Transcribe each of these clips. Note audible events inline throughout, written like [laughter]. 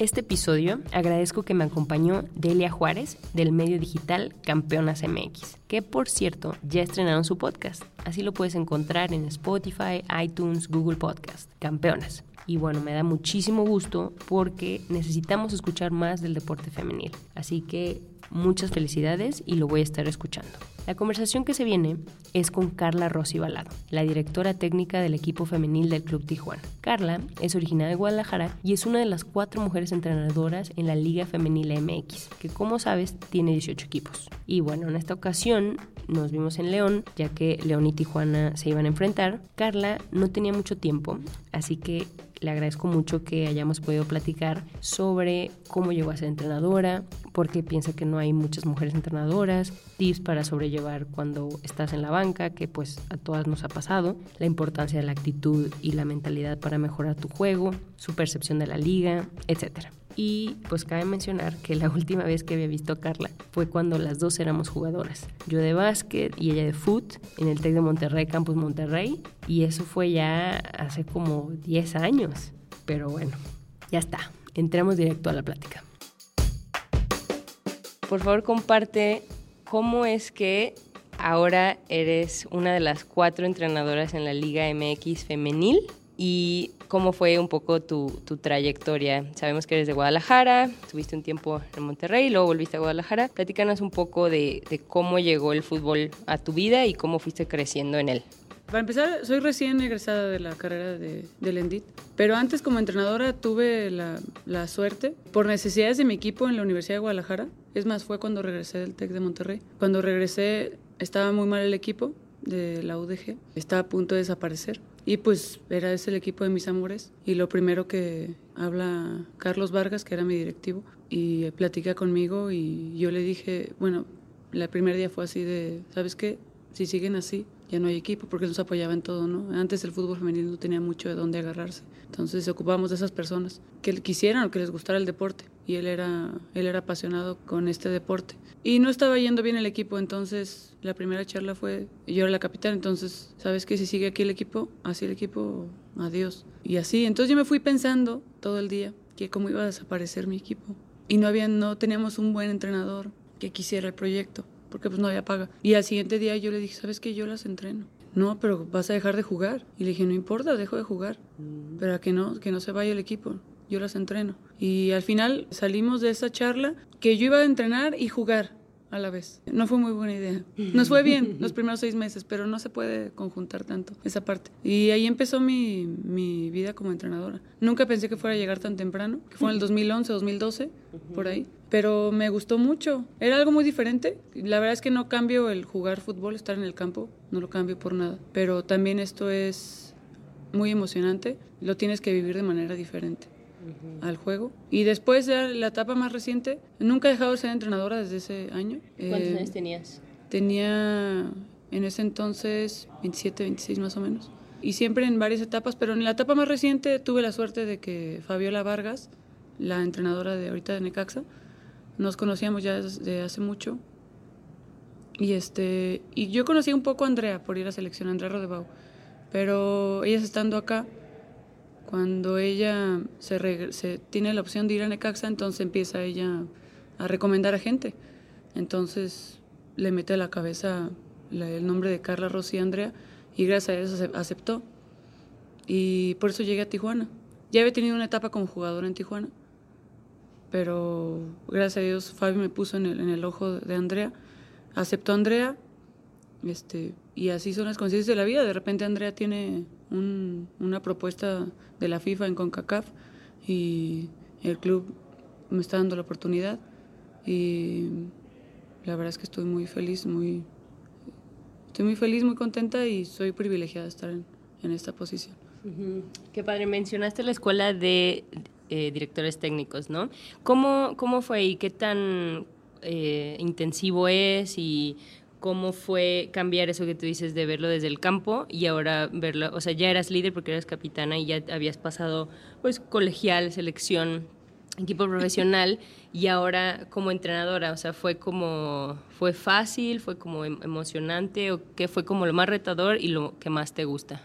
Este episodio agradezco que me acompañó Delia Juárez del medio digital Campeonas MX, que por cierto ya estrenaron su podcast. Así lo puedes encontrar en Spotify, iTunes, Google Podcast. Campeonas. Y bueno, me da muchísimo gusto porque necesitamos escuchar más del deporte femenil. Así que muchas felicidades y lo voy a estar escuchando. La conversación que se viene es con Carla Rossi Balado, la directora técnica del equipo femenil del Club Tijuana. Carla es originaria de Guadalajara y es una de las cuatro mujeres entrenadoras en la Liga Femenil MX, que como sabes tiene 18 equipos. Y bueno, en esta ocasión nos vimos en León, ya que León y Tijuana se iban a enfrentar. Carla no tenía mucho tiempo, así que le agradezco mucho que hayamos podido platicar sobre cómo llegó a ser entrenadora, por qué piensa que no hay muchas mujeres entrenadoras, tips para sobrellevar cuando estás en la banca, que pues a todas nos ha pasado, la importancia de la actitud y la mentalidad para mejorar tu juego, su percepción de la liga, etcétera. Y pues cabe mencionar que la [laughs] última vez que había visto a Carla fue cuando las dos éramos jugadoras. Yo de básquet y ella de foot en el TEC de Monterrey, Campus Monterrey. Y eso fue ya hace como 10 años. Pero bueno, ya está. Entremos directo a la plática. Por favor, comparte cómo es que ahora eres una de las cuatro entrenadoras en la Liga MX femenil y cómo fue un poco tu, tu, trayectoria. Sabemos que eres de Guadalajara, estuviste un tiempo en Monterrey, luego volviste a Guadalajara. Platícanos un poco de, de cómo llegó el fútbol a tu vida y cómo fuiste creciendo en él. Para empezar, soy recién egresada de la carrera de, del ENDIT, pero antes como entrenadora tuve la, la, suerte, por necesidades de mi equipo en la Universidad de Guadalajara, es más, fue cuando regresé del TEC de Monterrey. Cuando regresé estaba muy mal el equipo de la UDG, estaba a punto de desaparecer. Y pues era ese el equipo de mis amores. Y lo primero que habla Carlos Vargas, que era mi directivo, y platica conmigo y yo le dije, bueno, el primer día fue así de, ¿sabes qué? Si siguen así, ya no hay equipo porque nos apoyaba en todo, ¿no? Antes el fútbol femenino no tenía mucho de dónde agarrarse. Entonces ocupábamos de esas personas que quisieran o que les gustara el deporte. Y él era, él era apasionado con este deporte. Y no estaba yendo bien el equipo, entonces la primera charla fue, yo era la capitana, entonces, ¿sabes qué? Si sigue aquí el equipo, así el equipo, adiós. Y así, entonces yo me fui pensando todo el día que cómo iba a desaparecer mi equipo. Y no, había, no teníamos un buen entrenador que quisiera el proyecto porque pues no había paga. Y al siguiente día yo le dije, ¿sabes qué? Yo las entreno. No, pero vas a dejar de jugar. Y le dije, no importa, dejo de jugar. Pero a que no, que no se vaya el equipo. Yo las entreno. Y al final salimos de esa charla que yo iba a entrenar y jugar a la vez. No fue muy buena idea. Nos fue bien [laughs] los primeros seis meses, pero no se puede conjuntar tanto esa parte. Y ahí empezó mi, mi vida como entrenadora. Nunca pensé que fuera a llegar tan temprano, que fue en el 2011, 2012, por ahí. Pero me gustó mucho. Era algo muy diferente. La verdad es que no cambio el jugar fútbol, estar en el campo, no lo cambio por nada. Pero también esto es muy emocionante. Lo tienes que vivir de manera diferente al juego. Y después de la etapa más reciente, nunca he dejado de ser entrenadora desde ese año. ¿Cuántos eh, años tenías? Tenía en ese entonces 27, 26 más o menos. y siempre en varias etapas, pero en la etapa más reciente tuve la suerte de que Fabiola Vargas, la entrenadora de ahorita de Necaxa, nos conocíamos ya desde hace mucho. Y, este, y yo conocí un poco a Andrea por ir a selección, Andrea Rodebau. Pero ella estando acá, cuando ella se, se, tiene la opción de ir a Necaxa, entonces empieza ella a recomendar a gente. Entonces le mete a la cabeza el nombre de Carla Rossi Andrea y gracias a eso aceptó. Y por eso llegué a Tijuana. Ya había tenido una etapa como jugadora en Tijuana, pero gracias a Dios Fabi me puso en el, en el ojo de Andrea. Aceptó a Andrea este, y así son las conciencias de la vida. De repente Andrea tiene una propuesta de la FIFA en CONCACAF y el club me está dando la oportunidad y la verdad es que estoy muy feliz, muy estoy muy feliz, muy contenta y soy privilegiada de estar en, esta posición. Qué padre, mencionaste la escuela de eh, directores técnicos, ¿no? ¿Cómo, ¿Cómo fue y qué tan eh, intensivo es y cómo fue cambiar eso que tú dices de verlo desde el campo y ahora verlo, o sea, ya eras líder porque eras capitana y ya habías pasado pues colegial, selección, equipo profesional [laughs] y ahora como entrenadora, o sea, fue como fue fácil, fue como em, emocionante o qué fue como lo más retador y lo que más te gusta.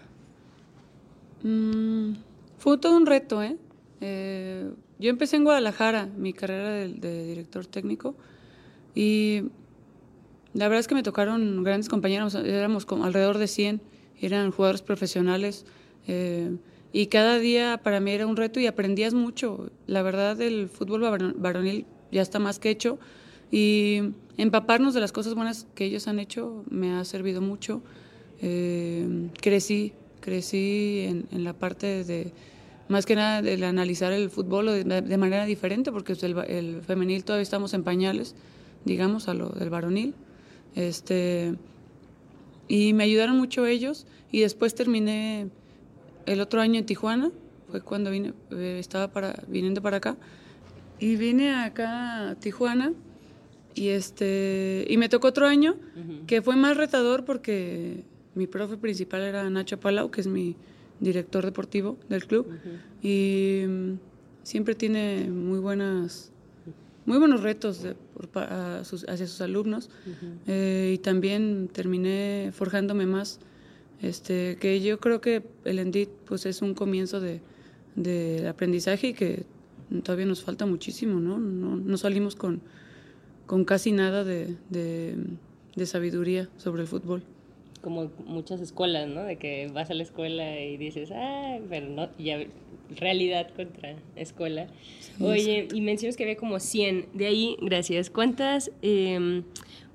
Mm, fue todo un reto, ¿eh? ¿Eh? Yo empecé en Guadalajara mi carrera de, de director técnico y la verdad es que me tocaron grandes compañeros, éramos como alrededor de 100, eran jugadores profesionales. Eh, y cada día para mí era un reto y aprendías mucho. La verdad, el fútbol varonil ya está más que hecho y empaparnos de las cosas buenas que ellos han hecho me ha servido mucho. Eh, crecí, crecí en, la parte de, más que nada, de analizar el fútbol de, manera diferente, porque el, el, femenil todavía estamos en pañales, digamos, a lo del varonil. Este, y me ayudaron mucho ellos y después terminé el otro año en Tijuana, fue cuando vine, eh, estaba para, viniendo para acá. Y vine acá a Tijuana y, este, y me tocó otro año que fue más retador porque mi profe principal era Nacho Palau, que es mi director deportivo del club. Y mm, siempre tiene muy buenas muy buenos retos hacia sus alumnos eh, y también terminé forjándome más. Este, que yo creo que el ENDIT pues, es un comienzo de, de aprendizaje y que todavía nos falta muchísimo, ¿no? No, no salimos con, con casi nada de, de sabiduría sobre el fútbol como muchas escuelas, ¿no? De que vas a la escuela y dices, ah, pero no, ya realidad contra escuela. Oye, y mencionas que había como 100. De ahí, gracias. ¿Cuántas, eh,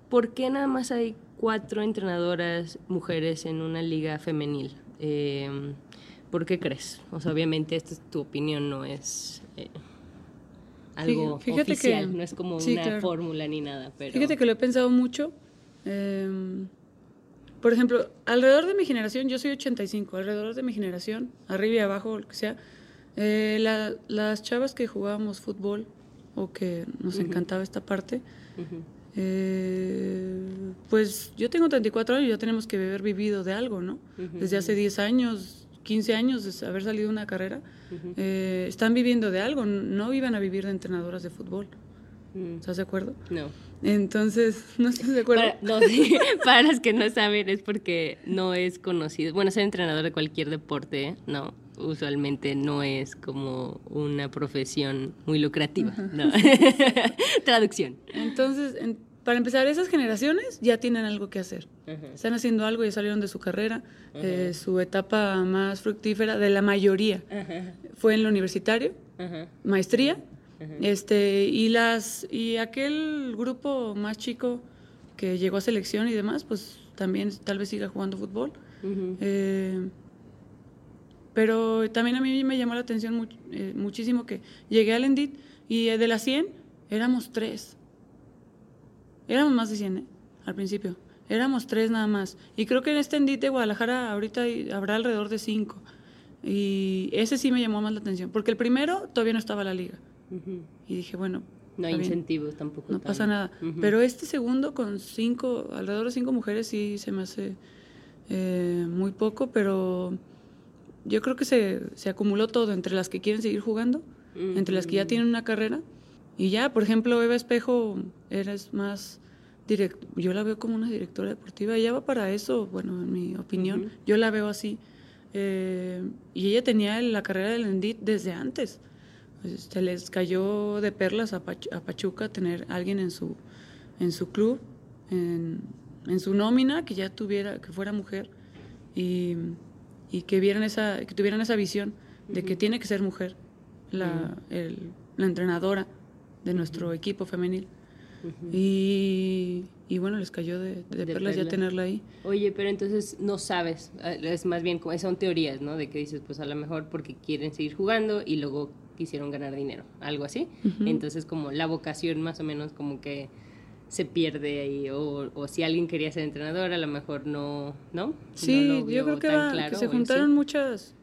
por qué nada más hay cuatro entrenadoras mujeres en una liga femenil? Eh, ¿Por qué crees? O sea, obviamente esta es tu opinión, no es... Eh, algo oficial, no es como una fórmula ni nada, pero... Fíjate que lo he pensado mucho. Eh, por ejemplo, alrededor de mi generación, yo soy 85, alrededor de mi generación, arriba y abajo, lo que sea, eh, las chavas que jugábamos fútbol o que nos encantaba esta parte, eh, pues yo tengo 34 años y ya tenemos que haber vivido de algo, ¿no? Desde hace 10 años, 15 años de haber salido de una carrera, eh, están viviendo de algo, no iban a vivir de entrenadoras de fútbol. ¿Estás de acuerdo? No. Entonces, ¿no estás de acuerdo? Para, no, [laughs] para los que no saben, es porque no es conocido. Bueno, ser entrenador de cualquier deporte, no, usualmente no es como una profesión muy lucrativa. No. [laughs] Traducción. Entonces, para empezar, esas generaciones ya tienen algo que hacer. Están haciendo algo, y salieron de su carrera. Eh, su etapa más fructífera, de la mayoría, fue en lo universitario, maestría este, y las y aquel grupo más chico que llegó a selección y demás, pues también tal vez siga jugando fútbol. Eh, pero también a mí me llamó la atención eh, muchísimo que llegué al Endit y de las 100 éramos tres. Éramos más de 100 ¿eh? al principio. Éramos tres nada más. Y creo que en este Endit de Guadalajara ahorita habrá alrededor de cinco. Y ese sí me llamó más la atención, porque el primero todavía no estaba en la liga. Y dije, bueno. No hay incentivos tampoco. No pasa nada. Pero este segundo con cinco, alrededor de cinco mujeres sí se me hace eh, muy poco, pero yo creo que se, se acumuló todo entre las que quieren seguir jugando, entre las que ya tienen una carrera. Y ya, por ejemplo, Eva Espejo eres más direct yo la veo como una directora deportiva, ella va para eso, bueno, en mi opinión, yo la veo así. Eh, y ella tenía la carrera del Endit desde antes. Se les cayó de perlas a, a, Pachuca tener alguien en su, en su club, en, en, su nómina, que ya tuviera, que fuera mujer y, y que, vieran esa, que tuvieran esa visión de que tiene que ser mujer la, el, la entrenadora de nuestro equipo femenil y, y, bueno, les cayó de, de, perlas ya tenerla ahí. Oye, pero entonces no sabes, eh, es más bien, son teorías, ¿no? De que dices, pues a lo mejor porque quieren seguir jugando y luego quisieron ganar dinero, algo así. Entonces como la vocación más o menos como que se pierde ahí, o, o, si alguien quería ser entrenador, a lo mejor no, ¿no? Sí, yo creo que, que se juntaron muchas,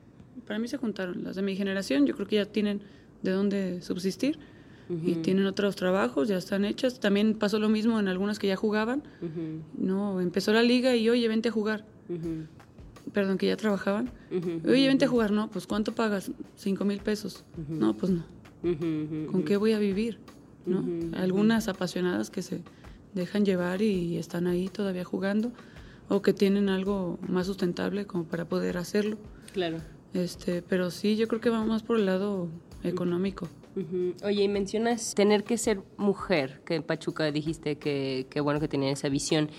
para mí se juntaron, las de mi generación, yo creo que ya tienen de dónde subsistir y tienen otros trabajos, ya están hechas. También pasó lo mismo en algunas que ya jugaban. No, empezó la liga y oye, vente a jugar. Perdón, que ya trabajaban. Oye, vente a jugar, no, pues ¿cuánto pagas? Cinco mil pesos. No, pues no. ¿Con qué voy a vivir? ¿No? Algunas apasionadas que se dejan llevar y están ahí todavía jugando o que tienen algo más sustentable como para poder hacerlo. Claro. Este, pero sí, yo creo que vamos más por el lado económico. Oye, y mencionas tener que ser mujer, que en Pachuca dijiste que, que bueno que tenía esa visión.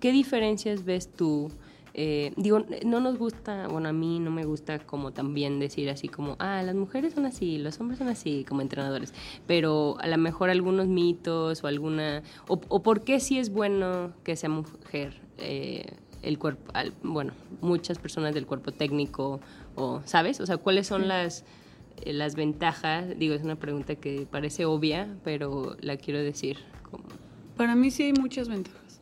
¿Qué diferencias ves tú? Eh, digo, no nos gusta, bueno, a mí no me gusta como también decir así como, ah, las mujeres son así, los hombres son así, como entrenadores, pero a lo mejor algunos mitos o alguna, o, o por qué sí es bueno que sea mujer eh, el cuerpo, bueno, muchas personas del cuerpo técnico, o, ¿sabes? O sea, ¿cuáles son las las ventajas? Digo, es una pregunta que parece obvia, pero la quiero decir. Como... Para mí sí hay muchas ventajas.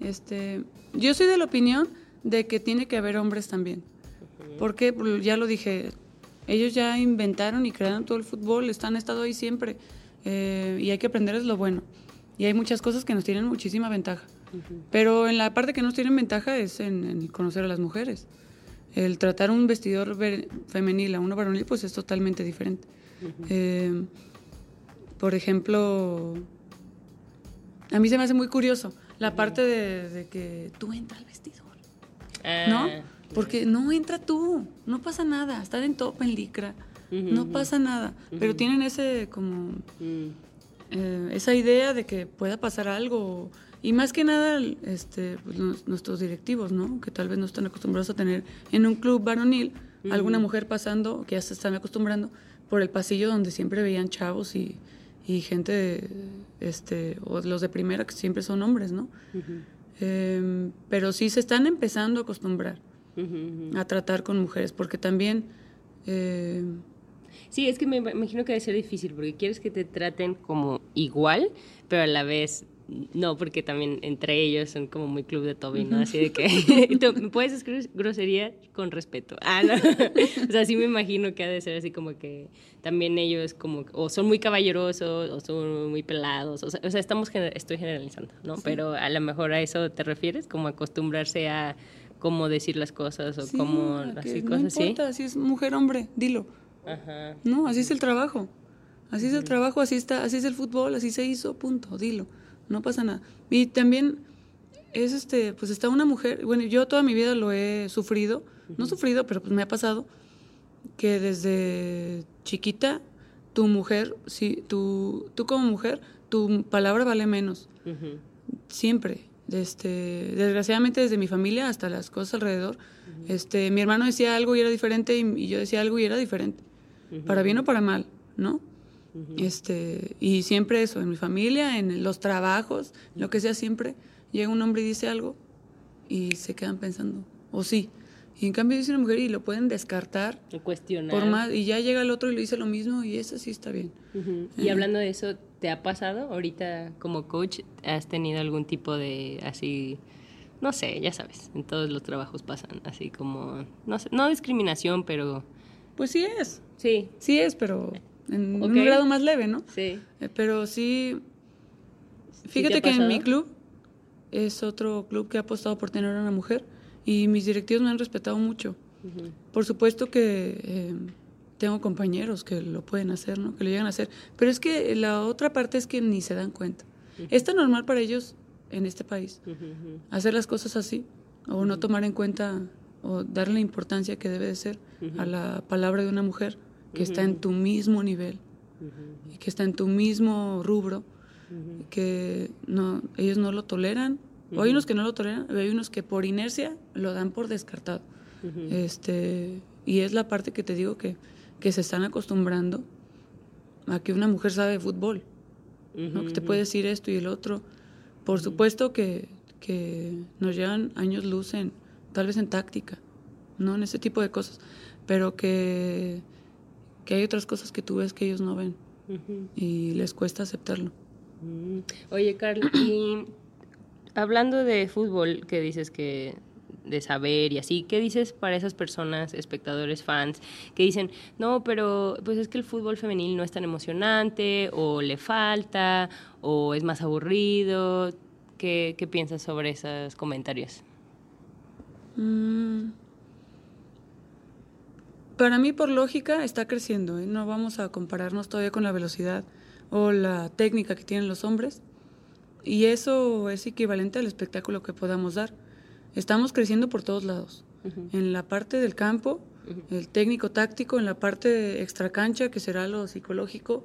Este, yo soy de la opinión de que tiene que haber hombres también. Porque ya lo dije, ellos ya inventaron y crearon todo el fútbol, están estado ahí siempre eh, y hay que aprenderles lo bueno. Y hay muchas cosas que nos tienen muchísima ventaja. Pero en la parte que nos tienen ventaja es en conocer a las mujeres el tratar un vestidor femenil a uno varonil, pues es totalmente diferente. Eh, por ejemplo, a mí se me hace muy curioso la parte de, que tú entras al vestidor, ¿no? Ah, Porque no entra tú, no pasa nada, están en top, en licra, no pasa nada, pero tienen ese como... Mm. Eh, esa idea de que pueda pasar algo y más que nada, este, pues, nuestros directivos, ¿no? Que tal vez no están acostumbrados a tener en un club varonil alguna mujer pasando, que ya se están acostumbrando, por el pasillo donde siempre veían chavos y, y gente, este, o los de primera, que siempre son hombres, ¿no? Em, pero sí se están empezando a acostumbrar a tratar con mujeres, porque también... Eh, sí, es que me imagino que debe ser difícil, porque quieres que te traten como igual, pero a la vez no, porque también entre ellos son como muy club de Toby, ¿no? Así de que [laughs] tú puedes escribir grosería con respeto. Ah, no. o sea, sí me imagino que ha de ser así como que también ellos como o son muy caballerosos o son muy pelados, o sea, o sea estamos estoy generalizando, ¿no? Pero a lo mejor a eso te refieres, como acostumbrarse a cómo decir las cosas o cómo así no cosas importa, si es mujer hombre, dilo. Ajá. No, así es el trabajo. Así es el trabajo, así está, así es el fútbol, así se hizo, punto, dilo no pasa nada. Y también es este, pues está una mujer, bueno, yo toda mi vida lo he sufrido, no sufrido, pero pues me ha pasado que desde chiquita tu mujer, si tú, tú como mujer, tu palabra vale menos. Siempre. Este, desgraciadamente desde mi familia hasta las cosas alrededor, este, mi hermano decía algo y era diferente y, yo decía algo y era diferente, para bien o para mal, ¿no? Este, y siempre eso, en mi familia, en los trabajos, lo que sea, siempre llega un hombre y dice algo y se quedan pensando, o sí. Y en cambio dice una mujer y lo pueden descartar. cuestionar. Por más, y ya llega el otro y le dice lo mismo y eso sí está bien. Y hablando de eso, ¿te ha pasado ahorita como coach? ¿Has tenido algún tipo de así, no sé, ya sabes, en todos los trabajos pasan así como, no sé, no discriminación, pero... Pues sí es. Sí. Sí es, pero en un grado más leve, ¿no? Sí. Eh, pero sí, fíjate que en mi club es otro club que ha apostado por tener a una mujer y mis directivos me han respetado mucho. Por supuesto que eh, tengo compañeros que lo pueden hacer, ¿no? Que lo llegan a hacer. Pero es que la otra parte es que ni se dan cuenta. Es tan normal para ellos en este país hacer las cosas así o no tomar en cuenta o darle la importancia que debe de ser a la palabra de una mujer que está en tu mismo nivel y que está en tu mismo rubro, que no, ellos no lo toleran. O hay unos que no lo toleran, hay unos que por inercia lo dan por descartado. este, y es la parte que te digo que, que se están acostumbrando a que una mujer sabe de fútbol, ¿no? que te puede decir esto y el otro. Por supuesto que, que nos llevan años luz en, tal vez en táctica, ¿no? En ese tipo de cosas, pero que, que hay otras cosas que tú ves que ellos no ven y les cuesta aceptarlo. Mm. Oye, Carl, [clears throat] y hablando de fútbol, que dices que de saber y así, ¿qué dices para esas personas, espectadores, fans, que dicen, no, pero pues es que el fútbol femenil no es tan emocionante, o le falta, o es más aburrido? ¿Qué, qué piensas sobre esos comentarios? Mm. Para mí, por lógica, está creciendo. ¿eh? No vamos a compararnos todavía con la velocidad o la técnica que tienen los hombres. Y eso es equivalente al espectáculo que podamos dar. Estamos creciendo por todos lados. En la parte del campo, el técnico táctico, en la parte extracancha, que será lo psicológico,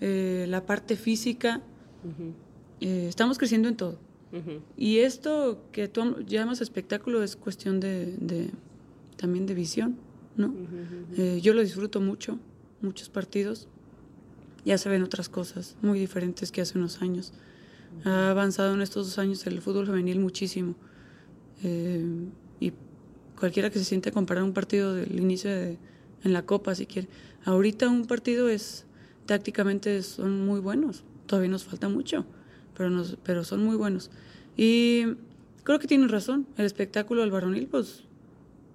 eh, la parte física. Eh, estamos creciendo en todo. Y esto que tú llamas espectáculo es cuestión de, también de visión, ¿no? Eh, yo lo disfruto mucho, muchos partidos. Ya se ven otras cosas muy diferentes que hace unos años. Ha avanzado en estos dos años el fútbol femenil muchísimo. Eh, y cualquiera que se siente a comparar un partido del inicio de, en la Copa, si quiere. Ahorita un partido es, tácticamente son muy buenos. Todavía nos falta mucho pero, pero son muy buenos. Y creo que tienen razón. El espectáculo al varonil, pues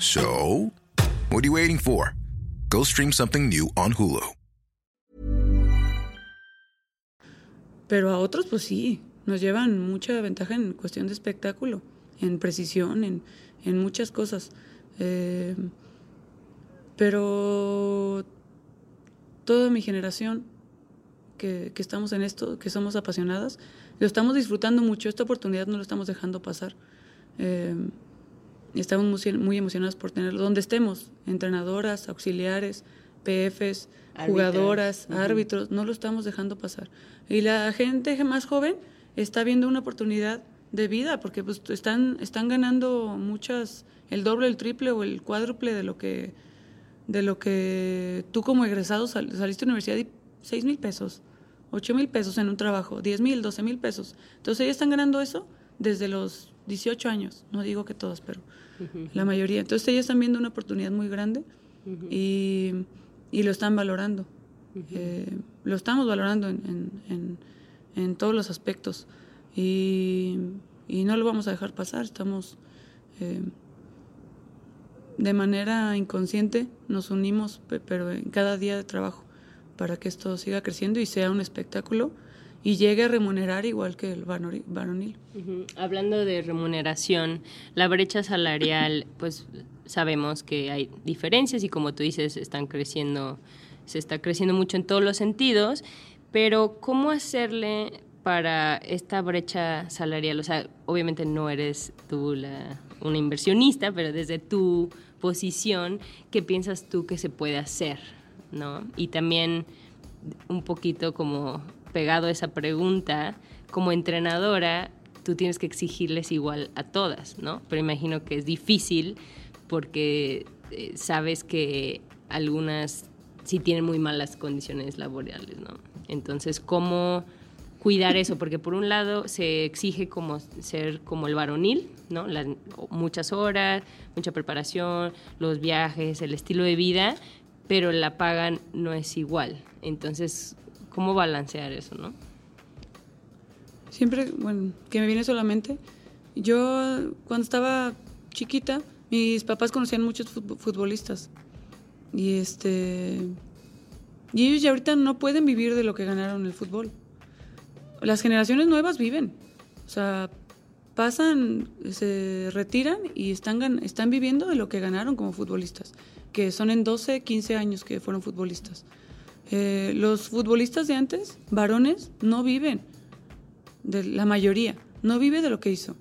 So, what are you waiting for? Go stream something new on Hulu. Pero a otros, pues sí, nos llevan mucha ventaja en cuestión de espectáculo, en precisión, en, en muchas cosas. Eh, pero toda mi generación que, estamos en esto, que somos apasionadas, lo estamos disfrutando mucho, esta oportunidad no lo estamos dejando pasar. Eh, estamos muy, emocionadas por tenerlo, donde estemos, entrenadoras, auxiliares, PFs, jugadoras, árbitros, no lo estamos dejando pasar. Y la gente más joven está viendo una oportunidad de vida, porque pues están, están ganando muchas, el doble, el triple o el cuádruple de lo que, de lo que tú como egresado saliste a la universidad y 6 mil pesos. 8 mil pesos en un trabajo, 10 mil, 12 mil pesos. Entonces ellos están ganando eso desde los 18 años, no digo que todos, pero la mayoría. Entonces ellos están viendo una oportunidad muy grande y, y, lo están valorando. Eh, lo estamos valorando en, en, en, todos los aspectos y, y, no lo vamos a dejar pasar. Estamos eh, de manera inconsciente, nos unimos, pero en cada día de trabajo para que esto siga creciendo y sea un espectáculo y llegue a remunerar igual que el varonil. Hablando de remuneración, la brecha salarial, pues sabemos que hay diferencias y como tú dices, están creciendo, se está creciendo mucho en todos los sentidos, pero ¿cómo hacerle para esta brecha salarial? O sea, obviamente no eres tú la, una inversionista, pero desde tu posición, ¿qué piensas tú que se puede hacer? ¿no? Y también un poquito como pegado a esa pregunta, como entrenadora, tú tienes que exigirles igual a todas, ¿no? Pero imagino que es difícil porque eh, sabes que algunas sí tienen muy malas condiciones laborales, ¿no? Entonces, ¿cómo cuidar eso, porque por un lado se exige como ser como el varonil, ¿no? muchas horas, mucha preparación, los viajes, el estilo de vida, pero la paga no es igual. Entonces, ¿cómo balancear eso, no? Siempre, bueno, que me viene solamente, yo cuando estaba chiquita, mis papás conocían muchos futbolistas y este y ellos ya ahorita no pueden vivir de lo que ganaron el fútbol. Las generaciones nuevas viven. O sea, pasan, se retiran y están, están viviendo de lo que ganaron como futbolistas, que son en 12, 15 años que fueron futbolistas. Eh, los futbolistas de antes, varones, no viven, de la mayoría, no vive de lo que hizo.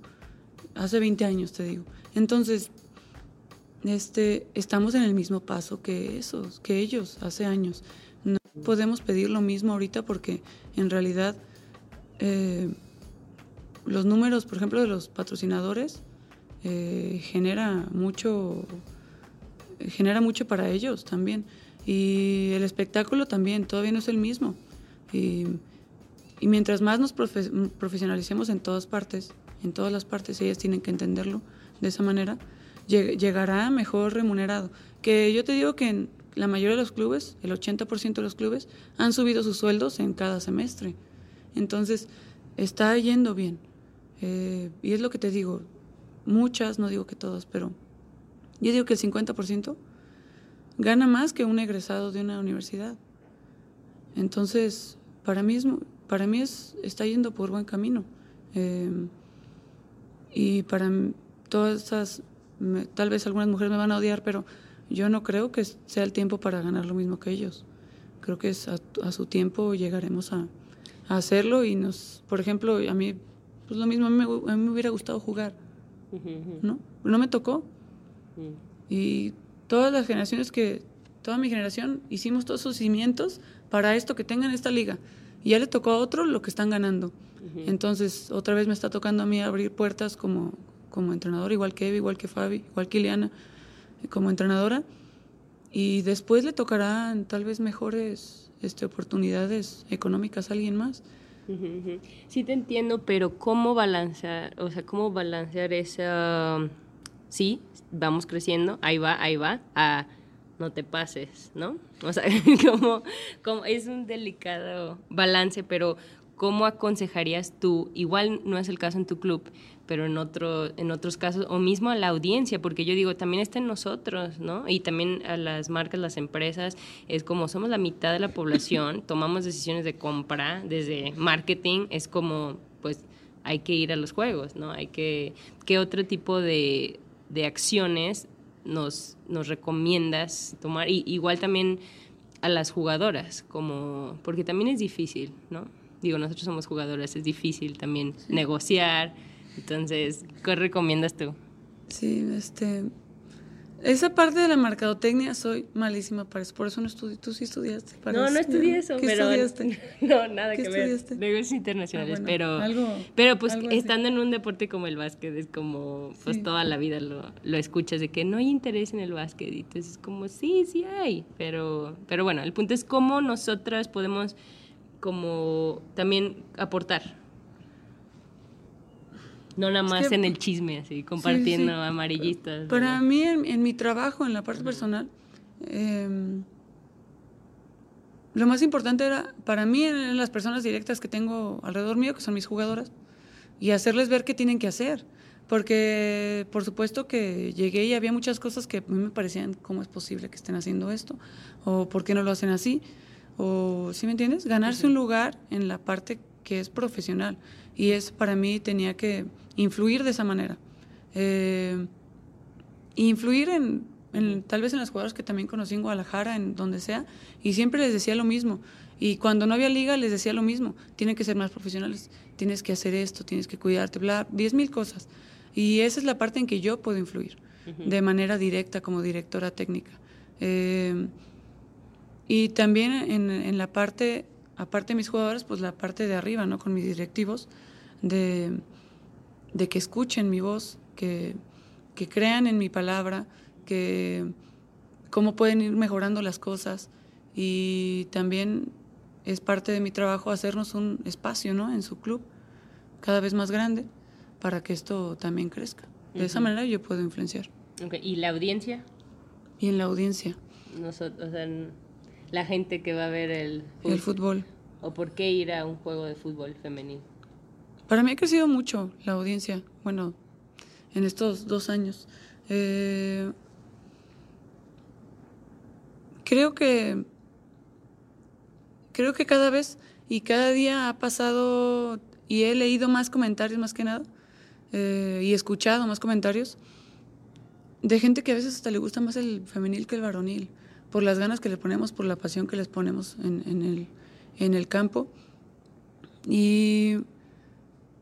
Hace 20 años, te digo. Entonces, este, estamos en el mismo paso que esos, que ellos hace años. No podemos pedir lo mismo ahorita porque en realidad eh, los números, por ejemplo, de los patrocinadores eh, genera mucho genera mucho para ellos también y el espectáculo también todavía no es el mismo. Y, mientras más nos profesionalicemos en todas partes en todas las partes ellas tienen que entenderlo de esa manera llegará mejor remunerado. Que yo te digo que en la mayoría de los clubes el 80% de los clubes han subido sus sueldos en cada semestre. Entonces, está yendo bien. Eh, y es lo que te digo, muchas, no digo que todas, pero yo digo que el 50% gana más que un egresado de una universidad. Entonces, para mí, es, para mí es, está yendo por buen camino. Eh, y para todas esas, tal vez algunas mujeres me van a odiar, pero yo no creo que sea el tiempo para ganar lo mismo que ellos. Creo que es a su tiempo llegaremos a, hacerlo y nos, por ejemplo, a mí, pues lo mismo, a mí me, hubiera gustado jugar, ¿no? No me tocó. Y todas las generaciones que, toda mi generación, hicimos todos esos cimientos para esto, que tengan esta liga. Y ya le tocó a otro lo que están ganando. Entonces, otra vez me está tocando a mí abrir puertas como, como entrenador, igual que Evi, igual que Fabi, igual que Ileana, como entrenadora. Y después le tocarán tal vez mejores este, oportunidades económicas a alguien más. Sí te entiendo, pero ¿cómo balancear, o sea, cómo balancear esa, sí, vamos creciendo, ahí va, ahí va, a no te pases, ¿no? O sea, [laughs] como, como es un delicado balance, pero ¿cómo aconsejarías tú? Igual no es el caso en tu club, pero en, otro, en otros casos, o mismo a la audiencia, porque yo digo, también está en nosotros, ¿no? Y también a las marcas, las empresas, es como somos la mitad de la población, [laughs] tomamos decisiones de compra, desde marketing, es como, pues, hay que ir a los juegos, ¿no? Hay que, ¿qué otro tipo de, de acciones nos, nos recomiendas tomar? Y, igual también a las jugadoras, como, porque también es difícil, ¿no? Digo, nosotros somos jugadoras, es difícil también negociar, entonces, ¿qué recomiendas tú? Sí, este... Esa parte de la mercadotecnia soy malísima para eso, por eso no estudié. ¿Tú sí estudiaste? no, no estudié eso, ¿Qué pero... estudiaste? [laughs] No, nada ¿Qué que estudiaste? ver. Negocios internacionales, Ah, bueno, pero... algo- pero pues algo estando en un deporte como el básquet, es como, pues Sí. toda la vida lo, lo escuchas de que no hay interés en el básquet, y entonces es como, sí, sí hay, pero, pero bueno, el punto es cómo nosotras podemos como también aportar. No nada Es más que- en el chisme, así, compartiendo sí. amarillistas. Para mí, en, en mi trabajo, en la parte personal, em, lo más importante era, para mí, en las personas directas que tengo alrededor mío, que son mis jugadoras, y hacerles ver qué tienen que hacer. Porque, por supuesto que llegué y había muchas cosas que a mí me parecían, ¿cómo es posible que estén haciendo esto? ¿O por qué no lo hacen así? O, ¿sí me entiendes? Ganarse un lugar en la parte que es profesional. Y es, para mí, tenía que influir de esa manera. Eh, influir en, en- tal vez en las jugadoras que también conocí en Guadalajara, en donde sea, y siempre les decía lo mismo. Y cuando no había liga les decía lo mismo, tienen que ser más profesionales, tienes que hacer esto, tienes que cuidarte, bla, diez mil cosas. Y esa es la parte en que yo puedo influir, de manera directa como directora técnica. Eh, y también en, en la parte, aparte de mis jugadores, pues la parte de arriba, ¿no? Con mis directivos, de, de que escuchen mi voz, que, que crean en mi palabra, que cómo pueden ir mejorando las cosas y también es parte de mi trabajo hacernos un espacio, ¿no? En su club, cada vez más grande, para que esto también crezca. De esa manera yo puedo influenciar. Okay. ¿Y la audiencia? Y en la audiencia. Nosotros, o sea, la gente que va a ver el fútbol. El fútbol. ¿O por qué ir a un juego de fútbol femenino? Para mí ha crecido mucho la audiencia, bueno, en estos dos años. Eh, creo que creo que cada vez y cada día ha pasado y he leído más comentarios más que nada eh, y escuchado más comentarios de gente que a veces hasta le gusta más el femenil que el varonil, por las ganas que le ponemos, por la pasión que les ponemos en, en, el, en el campo. Y,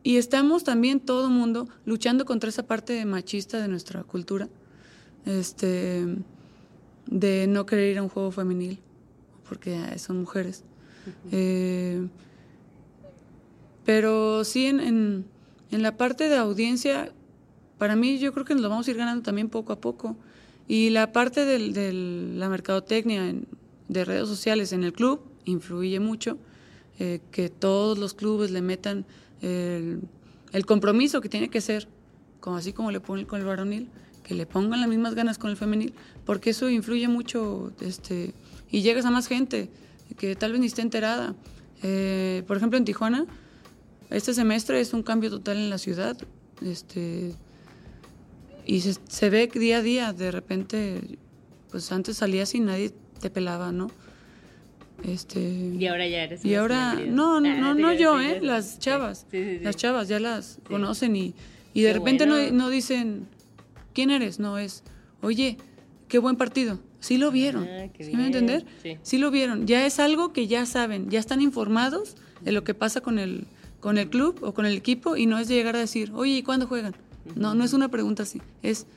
y estamos también todo el mundo luchando contra esa parte machista de nuestra cultura, este, de no querer ir a un juego femenil, porque son mujeres. Eh, pero sí, en, en, en, la parte de audiencia, para mí yo creo que nos lo vamos a ir ganando también poco a poco. Y la parte de la mercadotecnia de redes sociales en el club influye mucho. Eh, que todos los clubes le metan el, compromiso que tiene que ser, como así como le ponen con el varonil, que le pongan las mismas ganas con el femenil, porque eso influye mucho este, y llegas a más gente que tal vez ni esté enterada. Eh, por ejemplo, en Tijuana, este semestre es un cambio total en la ciudad. Este, y se, se, ve día a día, de repente, pues antes salías y nadie te pelaba, ¿no? Este, y ahora ya eres. Y ahora, no, no, no, no yo, ¿eh? Las chavas. las chavas ya las conocen y, y de repente no, no dicen, ¿quién eres? No, es, oye, qué buen partido. Sí lo vieron. Ah, ¿Sí me entender? Sí. sí. lo vieron. Ya es algo que ya saben, ya están informados de lo que pasa con el, con el club o con el equipo y no es llegar a decir, oye, ¿y cuándo juegan? No, no es una pregunta así. Es,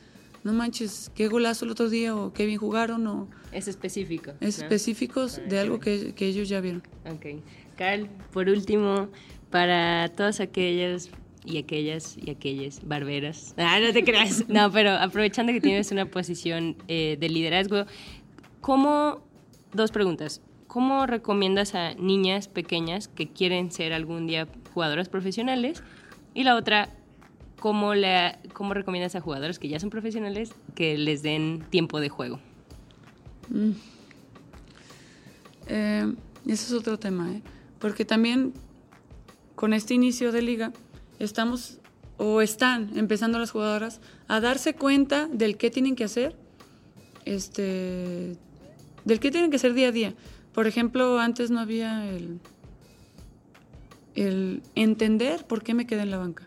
no manches, qué golazo el otro día o qué bien jugaron o... Es específico. Es específicos de algo que, que, ellos ya vieron. Ok. Carl, por último, para todas aquellas y aquellas y aquellas barberas. Ah, no te creas. [laughs] No, pero aprovechando que tienes una posición eh, de liderazgo, ¿cómo, dos preguntas, ¿cómo recomiendas a niñas pequeñas que quieren ser algún día jugadoras profesionales? Y la otra, ¿cómo, le, cómo recomiendas a jugadores que ya son profesionales que les den tiempo de juego? Mm. Eh, ese es otro tema, ¿eh? porque también con este inicio de liga estamos o están empezando las jugadoras a darse cuenta del qué tienen que hacer, este, del qué tienen que hacer día a día. Por ejemplo, antes no había el, el entender por qué me quedé en la banca,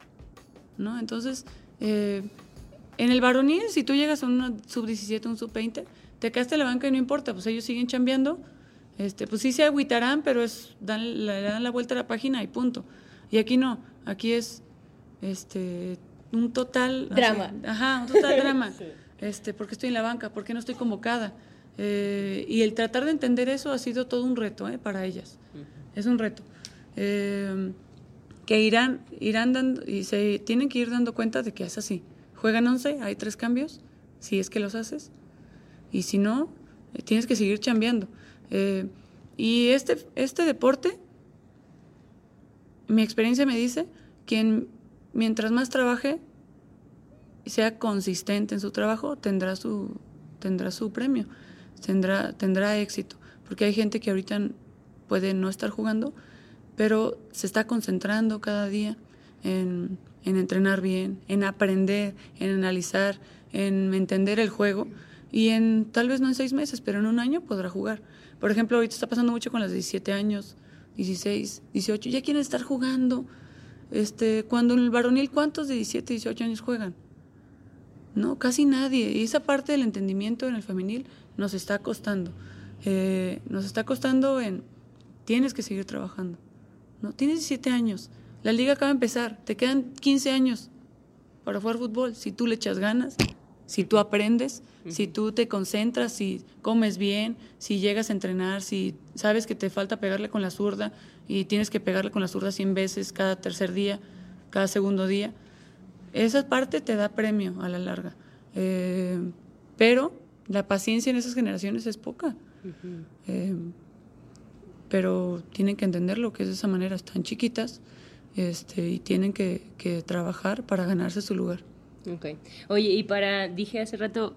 ¿no? Entonces, eh, en el varonil, si tú llegas a una sub-17, un sub-20, te quedaste en la banca y no importa, pues ellos siguen chambeando, este, pues sí se agüitarán, pero es, dan, le dan la vuelta a la página y punto. Y aquí no, aquí es este un total drama. ajá, un total drama. [laughs] Este, porque estoy en la banca, porque no estoy convocada. Eh, y el tratar de entender eso ha sido todo un reto eh, para ellas. Es un reto. Eh, que irán, irán dando, y se tienen que ir dando cuenta de que es así. Juegan 11, hay tres cambios, si es que los haces. Y si no, tienes que seguir chambeando. y este, este deporte mi experiencia me dice que mientras más trabaje y sea consistente en su trabajo, tendrá su, tendrá su premio, tendrá, tendrá éxito. Porque hay gente que ahorita puede no estar jugando, pero se está concentrando cada día en, en entrenar bien, en aprender, en analizar, en entender el juego. Y en tal vez no en seis meses, pero en un año podrá jugar. Por ejemplo, ahorita está pasando mucho con las 17 años, 16, 18, ya quieren estar jugando. Este, cuando en el varonil, ¿cuántos de 17, 18 años juegan? No, casi nadie. Y esa parte del entendimiento en el femenil nos está costando. Eh, nos está costando en, tienes que seguir trabajando. ¿No? Tienes 17 años, la liga acaba de empezar, te quedan 15 años para jugar fútbol. Si tú le echas ganas, si tú aprendes, si tú te concentras, si comes bien, si llegas a entrenar, si sabes que te falta pegarle con la zurda y tienes que pegarle con la zurda 100 veces cada tercer día, cada segundo día, esa parte te da premio a la larga. Eh, pero la paciencia en esas generaciones es poca. Eh, pero tienen que entenderlo, que es de esa manera, están chiquitas este, y tienen que, que trabajar para ganarse su lugar. Ok. Oye, y para, dije hace rato,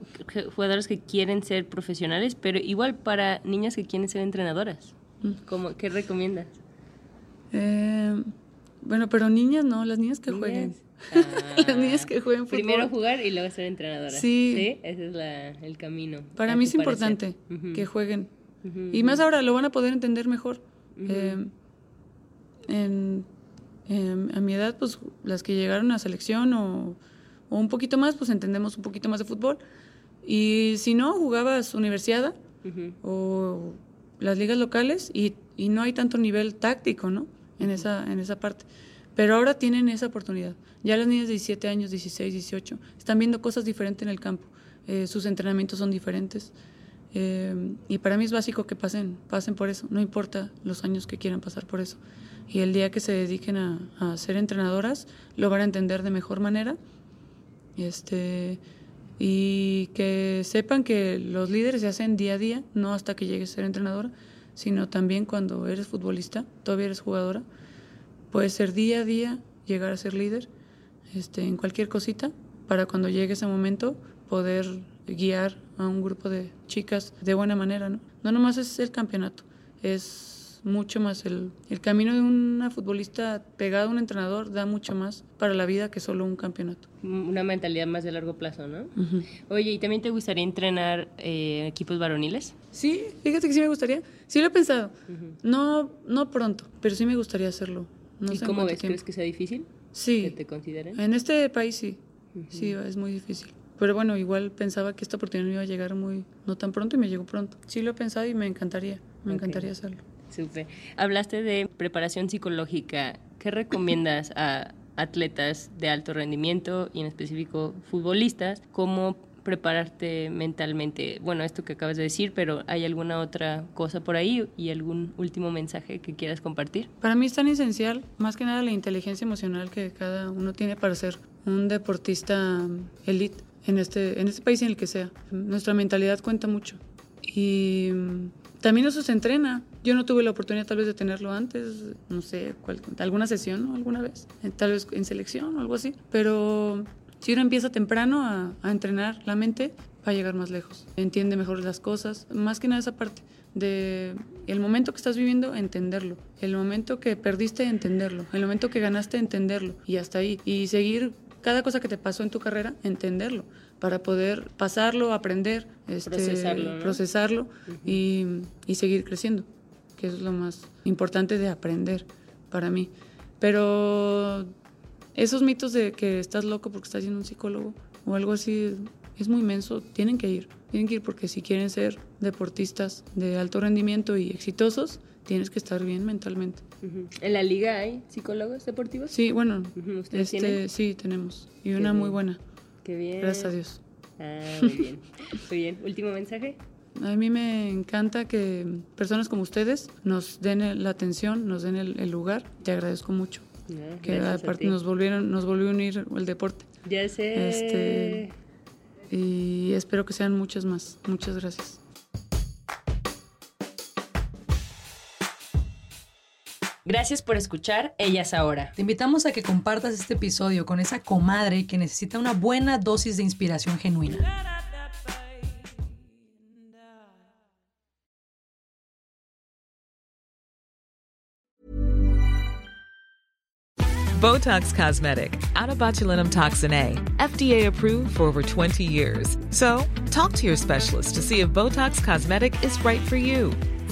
jugadores que quieren ser profesionales, pero igual para niñas que quieren ser entrenadoras, mm. ¿cómo, ¿qué recomiendas? Eh, bueno, pero niñas no, las niñas que jueguen. [laughs] las niñas que jueguen fútbol. Primero jugar y luego ser entrenadora. Sí. Ese es el camino. Para mí es importante que jueguen. Y más ahora lo van a poder entender mejor. Eh, a mi edad, pues las que llegaron a selección o, un poquito más, pues entendemos un poquito más de fútbol. Y si no, jugabas universidad o las ligas locales y, y, no hay tanto nivel táctico, ¿no? En esa, en esa parte. Pero ahora tienen esa oportunidad. Ya las niñas de 17 años, 16, 18, están viendo cosas diferentes en el campo. Eh, sus entrenamientos son diferentes. Eh, y para mí es básico que pasen, pasen por eso. No importa los años que quieran pasar por eso. Y el día que se dediquen a, ser entrenadoras, lo van a entender de mejor manera. Este, y que sepan que los líderes se hacen día a día, no hasta que llegues a ser entrenadora, sino también cuando eres futbolista, todavía eres jugadora Puede ser día a día llegar a ser líder este, en cualquier cosita para cuando llegue ese momento poder guiar a un grupo de chicas de buena manera, ¿no? No nomás es el campeonato, es mucho más. El, el camino de una futbolista pegada a un entrenador da mucho más para la vida que solo un campeonato. Una mentalidad más de largo plazo, ¿no? Oye, ¿y también te gustaría entrenar eh, equipos varoniles? Sí, fíjate que sí me gustaría. Sí lo he pensado. No, no pronto, pero sí me gustaría hacerlo. ¿Y cómo ves? ¿Crees que sea difícil? Sí. ¿Que te consideren? En este país sí. Sí, es muy difícil. Pero bueno, igual pensaba que esta oportunidad iba a llegar muy, no tan pronto y me llegó pronto. Sí lo he pensado y me encantaría, me encantaría hacerlo. Súper. Hablaste de preparación psicológica. ¿Qué recomiendas a atletas de alto rendimiento y en específico futbolistas como prepararte mentalmente. Bueno, esto que acabas de decir, pero ¿hay alguna otra cosa por ahí y algún último mensaje que quieras compartir? Para mí es tan esencial, más que nada, la inteligencia emocional que cada uno tiene para ser un deportista elite en este, en este país en el que sea. Nuestra mentalidad cuenta mucho. Y también eso se entrena. Yo no tuve la oportunidad tal vez de tenerlo antes, no sé, alguna sesión alguna vez, tal vez en selección o algo así, pero si uno empieza temprano a, entrenar la mente, va a llegar más lejos. Entiende mejor las cosas, más que nada esa parte de el momento que estás viviendo, entenderlo. El momento que perdiste, entenderlo. El momento que ganaste, entenderlo. Y hasta ahí. Y seguir cada cosa que te pasó en tu carrera, entenderlo. Para poder pasarlo, aprender, este, procesarlo, procesarlo y, y seguir creciendo. Que eso es lo más importante de aprender para mí. Pero esos mitos de que estás loco porque estás yendo un psicólogo o algo así es muy inmenso. Tienen que ir, tienen que ir porque si quieren ser deportistas de alto rendimiento y exitosos, tienes que estar bien mentalmente. ¿En la liga hay psicólogos deportivos? Sí, bueno, este, sí, tenemos. Y una muy buena. Qué bien. Gracias a Dios. Ah, muy bien. [laughs] muy bien. ¿Último mensaje? A mí me encanta que personas como ustedes nos den la atención, nos den el lugar. Te agradezco mucho que aparte nos volvieron nos volvió a unir el deporte. Ya sé. Este, y espero que sean muchas más. Muchas gracias. Gracias por escuchar Ellas Ahora. Te invitamos a que compartas este episodio con esa comadre que necesita una buena dosis de inspiración genuina. Botox Cosmetic, out of botulinum toxin A, FDA approved for over 20 years. So, talk to your specialist to see if Botox Cosmetic is right for you.